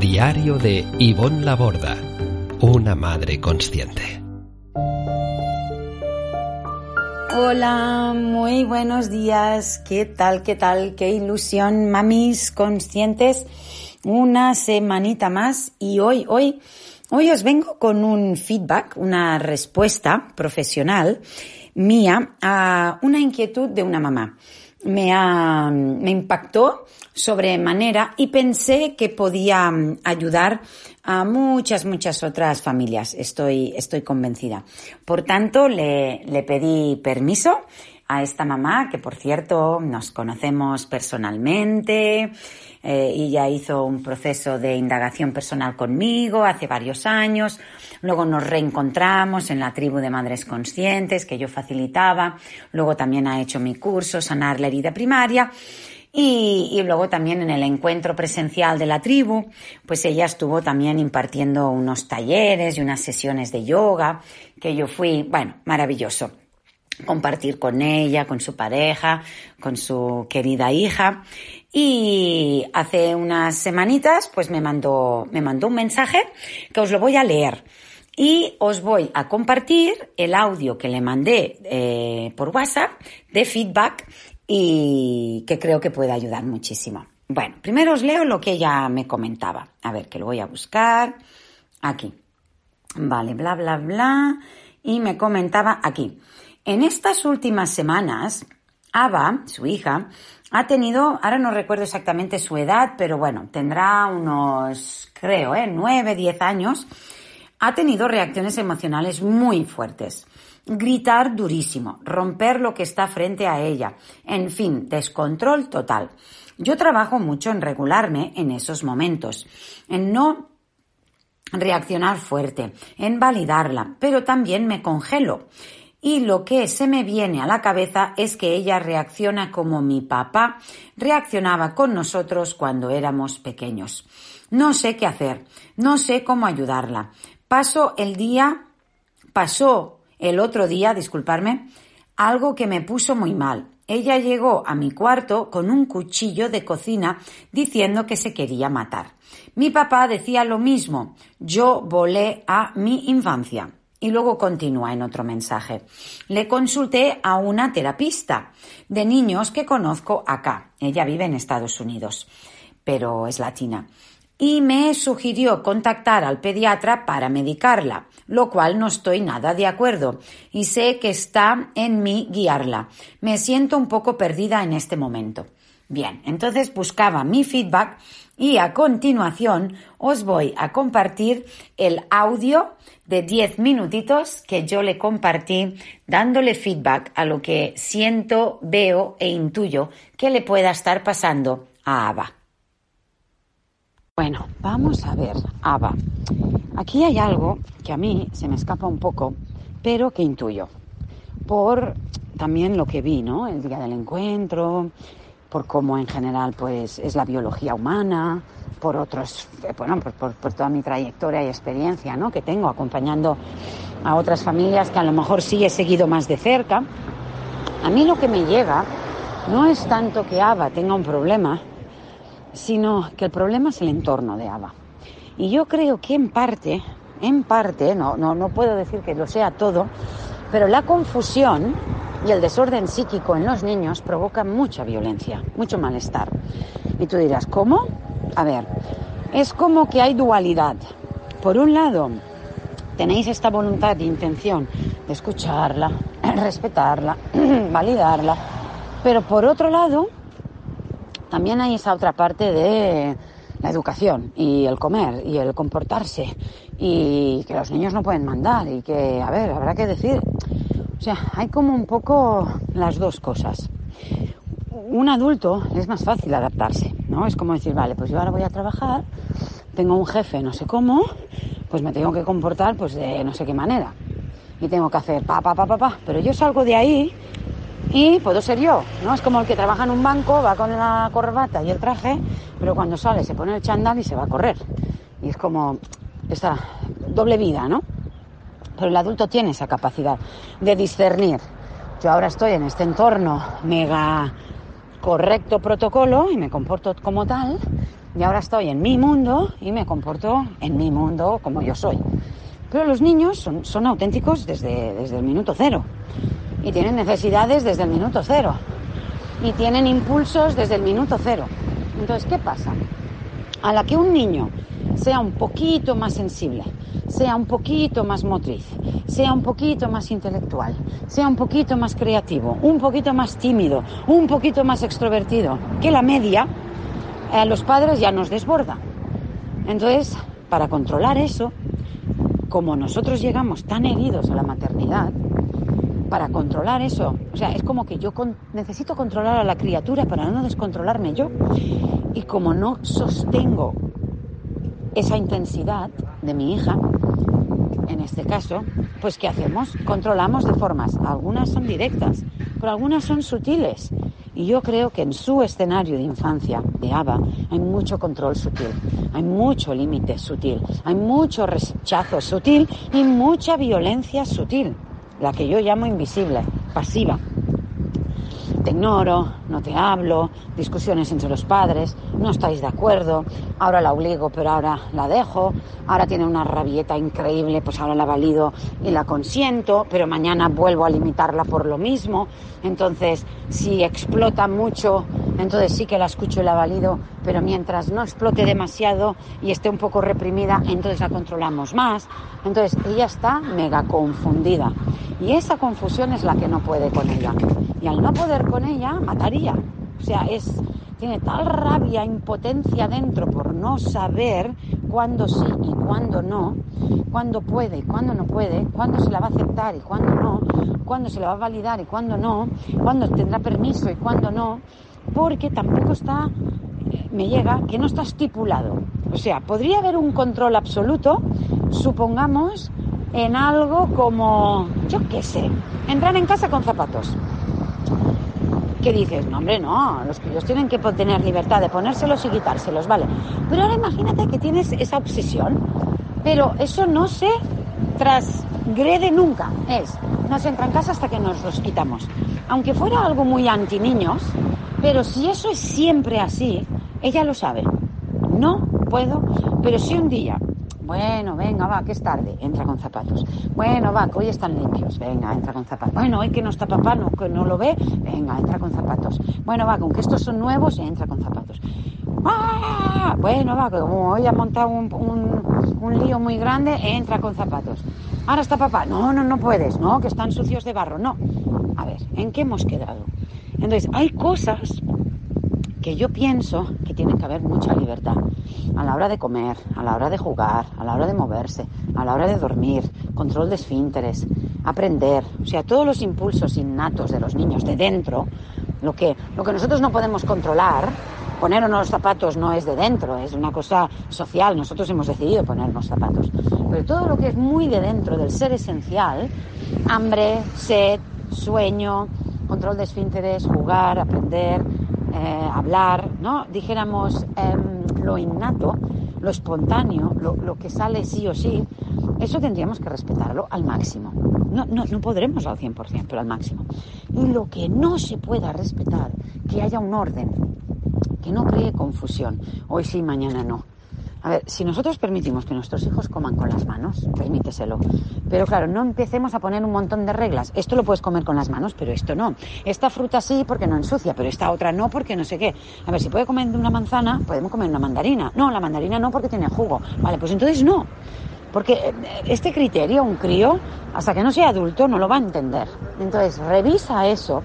Diario de Ivonne Laborda, una madre consciente. Hola, muy buenos días. ¿Qué tal? ¿Qué tal? Qué ilusión, mamis conscientes. Una semanita más y hoy, hoy, hoy os vengo con un feedback, una respuesta profesional mía a una inquietud de una mamá me, ha, me impactó sobremanera y pensé que podía mm, ayudar a muchas, muchas otras familias. Estoy, estoy convencida. Por tanto, le, le pedí permiso a esta mamá, que por cierto nos conocemos personalmente, eh, ella hizo un proceso de indagación personal conmigo hace varios años, luego nos reencontramos en la tribu de madres conscientes que yo facilitaba, luego también ha hecho mi curso Sanar la herida primaria. Y, y, luego también en el encuentro presencial de la tribu, pues ella estuvo también impartiendo unos talleres y unas sesiones de yoga, que yo fui, bueno, maravilloso compartir con ella, con su pareja, con su querida hija. Y hace unas semanitas, pues me mandó, me mandó un mensaje que os lo voy a leer. Y os voy a compartir el audio que le mandé eh, por WhatsApp de feedback y que creo que puede ayudar muchísimo. Bueno, primero os leo lo que ella me comentaba. A ver, que lo voy a buscar. Aquí. Vale, bla, bla, bla. Y me comentaba aquí. En estas últimas semanas, Ava, su hija, ha tenido, ahora no recuerdo exactamente su edad, pero bueno, tendrá unos, creo, ¿eh? 9, 10 años, ha tenido reacciones emocionales muy fuertes. Gritar durísimo, romper lo que está frente a ella, en fin, descontrol total. Yo trabajo mucho en regularme en esos momentos, en no reaccionar fuerte, en validarla, pero también me congelo y lo que se me viene a la cabeza es que ella reacciona como mi papá reaccionaba con nosotros cuando éramos pequeños. No sé qué hacer, no sé cómo ayudarla. Paso el día, pasó el otro día, disculparme, algo que me puso muy mal. Ella llegó a mi cuarto con un cuchillo de cocina diciendo que se quería matar. Mi papá decía lo mismo. Yo volé a mi infancia. Y luego continúa en otro mensaje. Le consulté a una terapista de niños que conozco acá. Ella vive en Estados Unidos, pero es latina. Y me sugirió contactar al pediatra para medicarla, lo cual no estoy nada de acuerdo y sé que está en mí guiarla. Me siento un poco perdida en este momento. Bien, entonces buscaba mi feedback y a continuación os voy a compartir el audio de 10 minutitos que yo le compartí dándole feedback a lo que siento, veo e intuyo que le pueda estar pasando a Ava. Bueno, vamos a ver, Ava. Aquí hay algo que a mí se me escapa un poco, pero que intuyo. Por también lo que vi, ¿no? El día del encuentro, por cómo en general pues es la biología humana, por otros, eh, bueno, por, toda mi trayectoria y experiencia ¿no? que tengo acompañando a otras familias que a lo mejor sí he seguido más de cerca. A mí lo que me llega no es tanto que Ava tenga un problema, sino que el problema es el entorno de Ava. Y yo creo que en parte, en parte, no, no, no puedo decir que lo sea todo, pero la confusión y el desorden psíquico en los niños provoca mucha violencia, mucho malestar. Y tú dirás, ¿cómo? A ver, es como que hay dualidad. Por un lado, tenéis esta voluntad e intención de escucharla, respetarla, validarla, pero por otro lado, también hay esa otra parte de la educación y el comer y el comportarse y que los niños no pueden mandar y que, a ver, habrá que decir, o sea, hay como un poco las dos cosas. Un adulto es más fácil adaptarse, ¿no? Es como decir, vale, pues yo ahora voy a trabajar, tengo un jefe no sé cómo, pues me tengo que comportar pues de no sé qué manera. Y tengo que hacer pa, pa, pa, pa, pa. Pero yo salgo de ahí y puedo ser yo, ¿no? Es como el que trabaja en un banco, va con la corbata y el traje, pero cuando sale se pone el chandal y se va a correr. Y es como esta doble vida, ¿no? Pero el adulto tiene esa capacidad de discernir. Yo ahora estoy en este entorno mega correcto protocolo y me comporto como tal, y ahora estoy en mi mundo y me comporto en mi mundo como yo soy. Pero los niños son, auténticos desde, desde el minuto cero y tienen necesidades desde el minuto cero y tienen impulsos desde el minuto cero. Entonces, ¿qué pasa? A la que un niño sea un poquito más sensible, sea un poquito más motriz, sea un poquito más intelectual, sea un poquito más creativo, un poquito más tímido, un poquito más extrovertido que la media, a los padres ya nos desborda. Entonces, para controlar eso, como nosotros llegamos tan heridos a la maternidad, para controlar eso. O sea, es como que yo necesito controlar a la criatura para no descontrolarme yo. Y como no sostengo esa intensidad de mi hija, en este caso, pues ¿qué hacemos? Controlamos de formas. Algunas son directas, pero algunas son sutiles. Y yo creo que en su escenario de infancia de Ava hay mucho control sutil, hay mucho límite sutil, hay mucho rechazo sutil y mucha violencia sutil la que yo llamo invisible, pasiva. Te ignoro, no te hablo, discusiones entre los padres, no estáis de acuerdo, ahora la obligo pero ahora la dejo, ahora tiene una rabieta increíble, pues ahora la valido y la consiento, pero mañana vuelvo a limitarla por lo mismo. Entonces, si explota mucho, entonces sí que la escucho y la valido, pero mientras no explote demasiado y esté un poco reprimida, entonces la controlamos más. Entonces, ella está mega confundida. Y esa confusión es la que no puede con ella. Y al no poder con ella, mataría. O sea, es, tiene tal rabia, impotencia dentro por no saber cuándo sí y cuándo no, cuándo puede y cuándo no puede, cuándo se la va a aceptar y cuándo no, cuándo se la va a validar y cuándo no, cuándo tendrá permiso y cuándo no, porque tampoco está, me llega, que no está estipulado. O sea, podría haber un control absoluto, supongamos, en algo como, yo qué sé, entrar en casa con zapatos. ¿Qué dices? No, hombre, no, los críos tienen que tener libertad de ponérselos y quitárselos, ¿vale? Pero ahora imagínate que tienes esa obsesión, pero eso no se transgrede nunca, es, no se entra en casa hasta que nos los quitamos. Aunque fuera algo muy anti niños, pero si eso es siempre así, ella lo sabe. No puedo, pero si un día bueno, venga, va, que es tarde. Entra con zapatos. Bueno, va, que hoy están limpios. Venga, entra con zapatos. Bueno, hoy que no está papá, no, que no lo ve. Venga, entra con zapatos. Bueno, va, con que estos son nuevos, entra con zapatos. ¡Ah! Bueno, va, que como hoy ha montado un, un, un lío muy grande, entra con zapatos. Ahora está papá. No, no, no puedes. No, que están sucios de barro. No. A ver, ¿en qué hemos quedado? Entonces, hay cosas que yo pienso que tiene que haber mucha libertad a la hora de comer, a la hora de jugar, a la hora de moverse, a la hora de dormir, control de esfínteres, aprender, o sea, todos los impulsos innatos de los niños de dentro, lo que, lo que nosotros no podemos controlar, poner unos zapatos no es de dentro, es una cosa social, nosotros hemos decidido ponernos zapatos, pero todo lo que es muy de dentro del ser esencial, hambre, sed, sueño, control de esfínteres, jugar, aprender, eh, hablar, ¿no? Dijéramos em, lo innato, lo espontáneo, lo, que sale sí o sí, eso tendríamos que respetarlo al máximo. No, no, no podremos al 100%, pero al máximo. Y lo que no se pueda respetar, que haya un orden, que no cree confusión. Hoy sí, mañana no. A ver, si nosotros permitimos que nuestros hijos coman con las manos, permíteselo. Pero claro, no empecemos a poner un montón de reglas. Esto lo puedes comer con las manos, pero esto no. Esta fruta sí porque no ensucia, pero esta otra no porque no sé qué. A ver, si puede comer una manzana, podemos comer una mandarina. No, la mandarina no porque tiene jugo. Vale, pues entonces no. Porque eh, este criterio, un crío, hasta que no sea adulto, no lo va a entender. Entonces, revisa eso,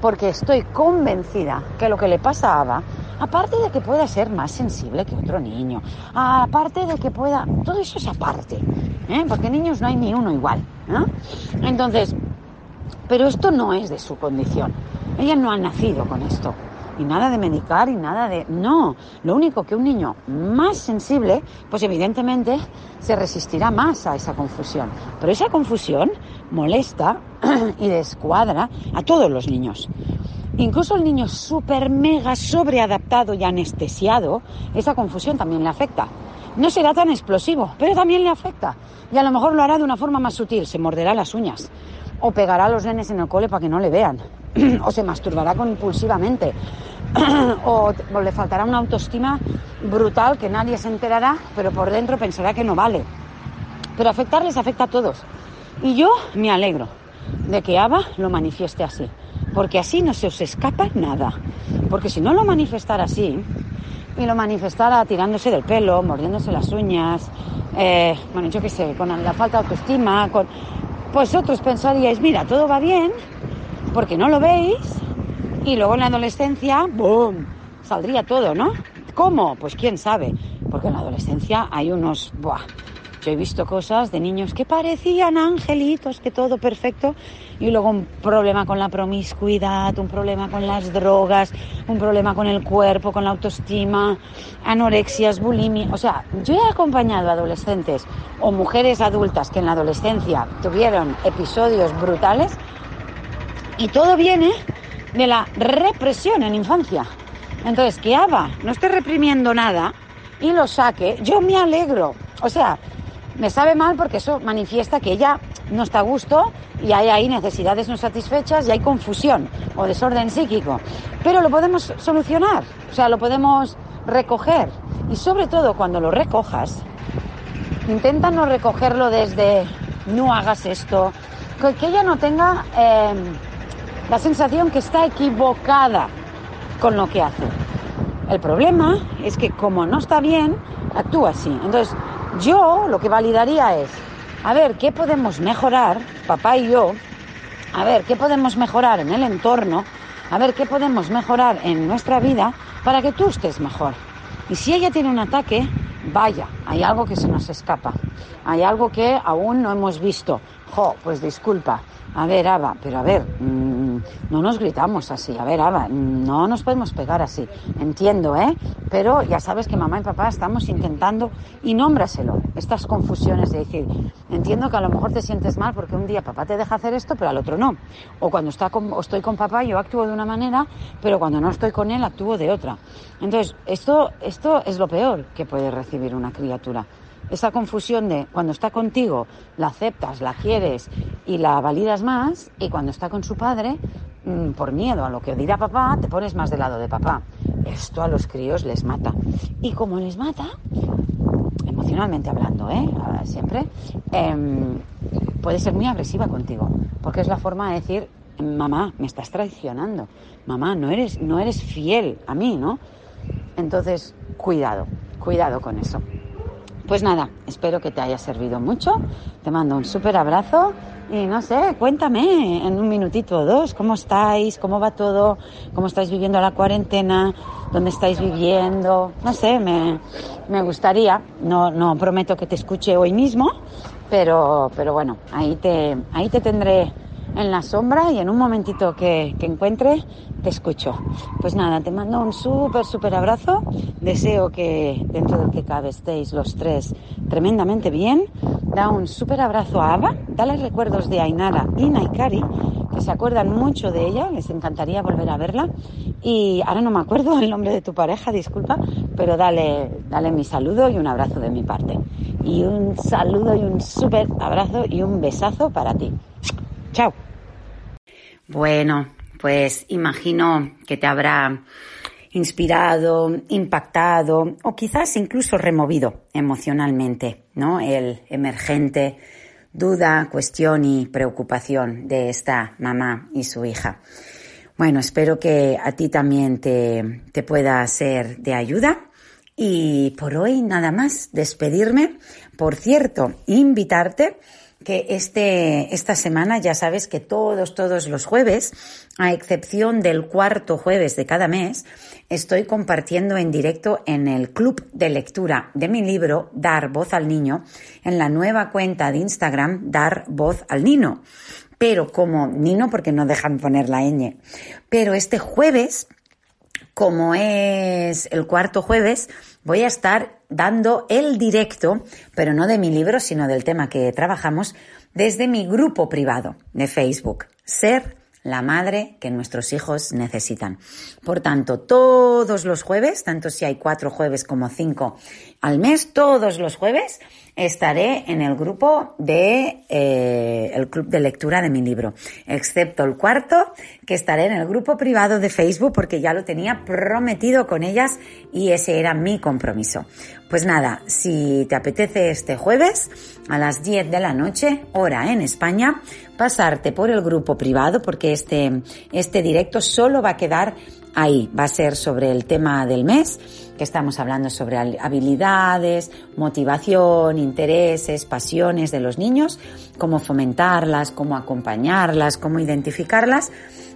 porque estoy convencida que lo que le pasa a Aparte de que pueda ser más sensible que otro niño, aparte de que pueda, todo eso es aparte, ¿eh? porque niños no hay ni uno igual. Entonces, pero esto no es de su condición. Ella no ha nacido con esto. y nada de medicar y nada de... No, lo único que un niño más sensible, pues evidentemente se resistirá más a esa confusión. Pero esa confusión molesta y descuadra a todos los niños. Incluso el niño súper mega sobreadaptado y anestesiado, esa confusión también le afecta. No será tan explosivo, pero también le afecta. Y a lo mejor lo hará de una forma más sutil, se morderá las uñas. O pegará los nenes en el cole para que no le vean. o se masturbará compulsivamente. o, o le faltará una autoestima brutal que nadie se enterará, pero por dentro pensará que no vale. Pero afectarles afecta a todos. Y yo me alegro de que Ava lo manifieste así porque así no se os escapa nada. Porque si no lo manifestara así, y lo manifestara tirándose del pelo, mordiéndose las uñas, eh, bueno, yo qué sé, con la falta de autoestima, con... pues otros pensaríais, mira, todo va bien, porque no lo veis, y luego en la adolescencia, ¡boom!, saldría todo, ¿no? ¿Cómo? Pues quién sabe, porque en la adolescencia hay unos, ¡buah! Yo he visto cosas de niños que parecían angelitos, que todo perfecto, y luego un problema con la promiscuidad, un problema con las drogas, un problema con el cuerpo, con la autoestima, anorexias, bulimia. O sea, yo he acompañado a adolescentes o mujeres adultas que en la adolescencia tuvieron episodios brutales y todo viene de la represión en infancia. Entonces, que Ava no esté reprimiendo nada y lo saque, yo me alegro. O sea, me sabe mal porque eso manifiesta que ella no está a gusto y hay ahí necesidades no satisfechas y hay confusión o desorden psíquico. Pero lo podemos solucionar, o sea, lo podemos recoger. Y sobre todo cuando lo recojas, intenta no recogerlo desde no hagas esto, que ella no tenga em, la sensación que está equivocada con lo que hace. El problema es que como no está bien, actúa así. Entonces, yo lo que validaría es, a ver, ¿qué podemos mejorar, papá y yo? A ver, ¿qué podemos mejorar en el entorno? A ver, ¿qué podemos mejorar en nuestra vida para que tú estés mejor? Y si ella tiene un ataque, vaya, hay algo que se nos escapa. Hay algo que aún no hemos visto. Jo, pues disculpa. A ver, Ava, pero a ver, mmm, no nos gritamos así. A ver, Ava, no nos podemos pegar así. Entiendo, ¿eh? Pero ya sabes que mamá y papá estamos intentando, y nómbraselo, estas confusiones de decir, entiendo que a lo mejor te sientes mal porque un día papá te deja hacer esto, pero al otro no. O cuando está con, o estoy con papá yo actúo de una manera, pero cuando no estoy con él actúo de otra. Entonces, esto, esto es lo peor que puede recibir una criatura esa confusión de cuando está contigo la aceptas, la quieres y la validas más, y cuando está con su padre, mm, por miedo a lo que dirá papá, te pones más del lado de papá. Esto a los críos les mata. Y como les mata, emocionalmente hablando, ¿eh? siempre, em, puede ser muy agresiva contigo, porque es la forma de decir, mamá, me estás traicionando, mamá, no eres, no eres fiel a mí, ¿no? Entonces, cuidado, cuidado con eso. Pues nada, espero que te haya servido mucho. Te mando un súper abrazo y no sé, cuéntame en un minutito o dos cómo estáis, cómo va todo, cómo estáis viviendo la cuarentena, dónde estáis viviendo. No sé, me, me gustaría. No, no prometo que te escuche hoy mismo, pero, pero bueno, ahí te, ahí te tendré en la sombra y en un momentito que, que encuentre te escucho. Pues nada, te mando un súper, súper abrazo. Deseo que dentro del que cabe estéis los tres tremendamente bien. Da un súper abrazo a Ava. Dale recuerdos de Ainara y Naikari, que se acuerdan mucho de ella. Les encantaría volver a verla. Y ahora no me acuerdo el nombre de tu pareja, disculpa, pero dale, dale mi saludo y un abrazo de mi parte. Y un saludo y un súper abrazo y un besazo para ti. Chao. Bueno, pues imagino que te habrá inspirado, impactado o quizás incluso removido emocionalmente, ¿no? El emergente duda, cuestión y preocupación de esta mamá y su hija. Bueno, espero que a ti también te, te pueda ser de ayuda. Y por hoy nada más, despedirme. Por cierto, invitarte que este, esta semana ya sabes que todos, todos los jueves, a excepción del cuarto jueves de cada mes, estoy compartiendo en directo en el club de lectura de mi libro Dar voz al niño en la nueva cuenta de Instagram Dar voz al Nino. Pero como Nino porque no dejan poner la ñ. Pero este jueves como es el cuarto jueves, voy a estar dando el directo, pero no de mi libro, sino del tema que trabajamos, desde mi grupo privado de Facebook. Ser la madre que nuestros hijos necesitan. Por tanto, todos los jueves, tanto si hay cuatro jueves como cinco al mes, todos los jueves estaré en el grupo de eh, el club de lectura de mi libro, excepto el cuarto, que estaré en el grupo privado de Facebook porque ya lo tenía prometido con ellas y ese era mi compromiso. Pues nada, si te apetece este jueves a las 10 de la noche, hora en España, pasarte por el grupo privado porque este, este directo solo va a quedar ahí. Va a ser sobre el tema del mes, que estamos hablando sobre habilidades, motivación, intereses, pasiones de los niños, cómo fomentarlas, cómo acompañarlas, cómo identificarlas.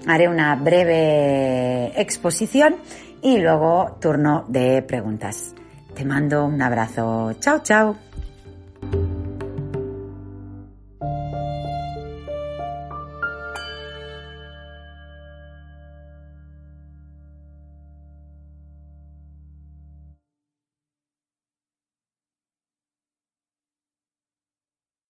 Haré una breve exposición y luego turno de preguntas. Te mando un abrazo. Chao, chao.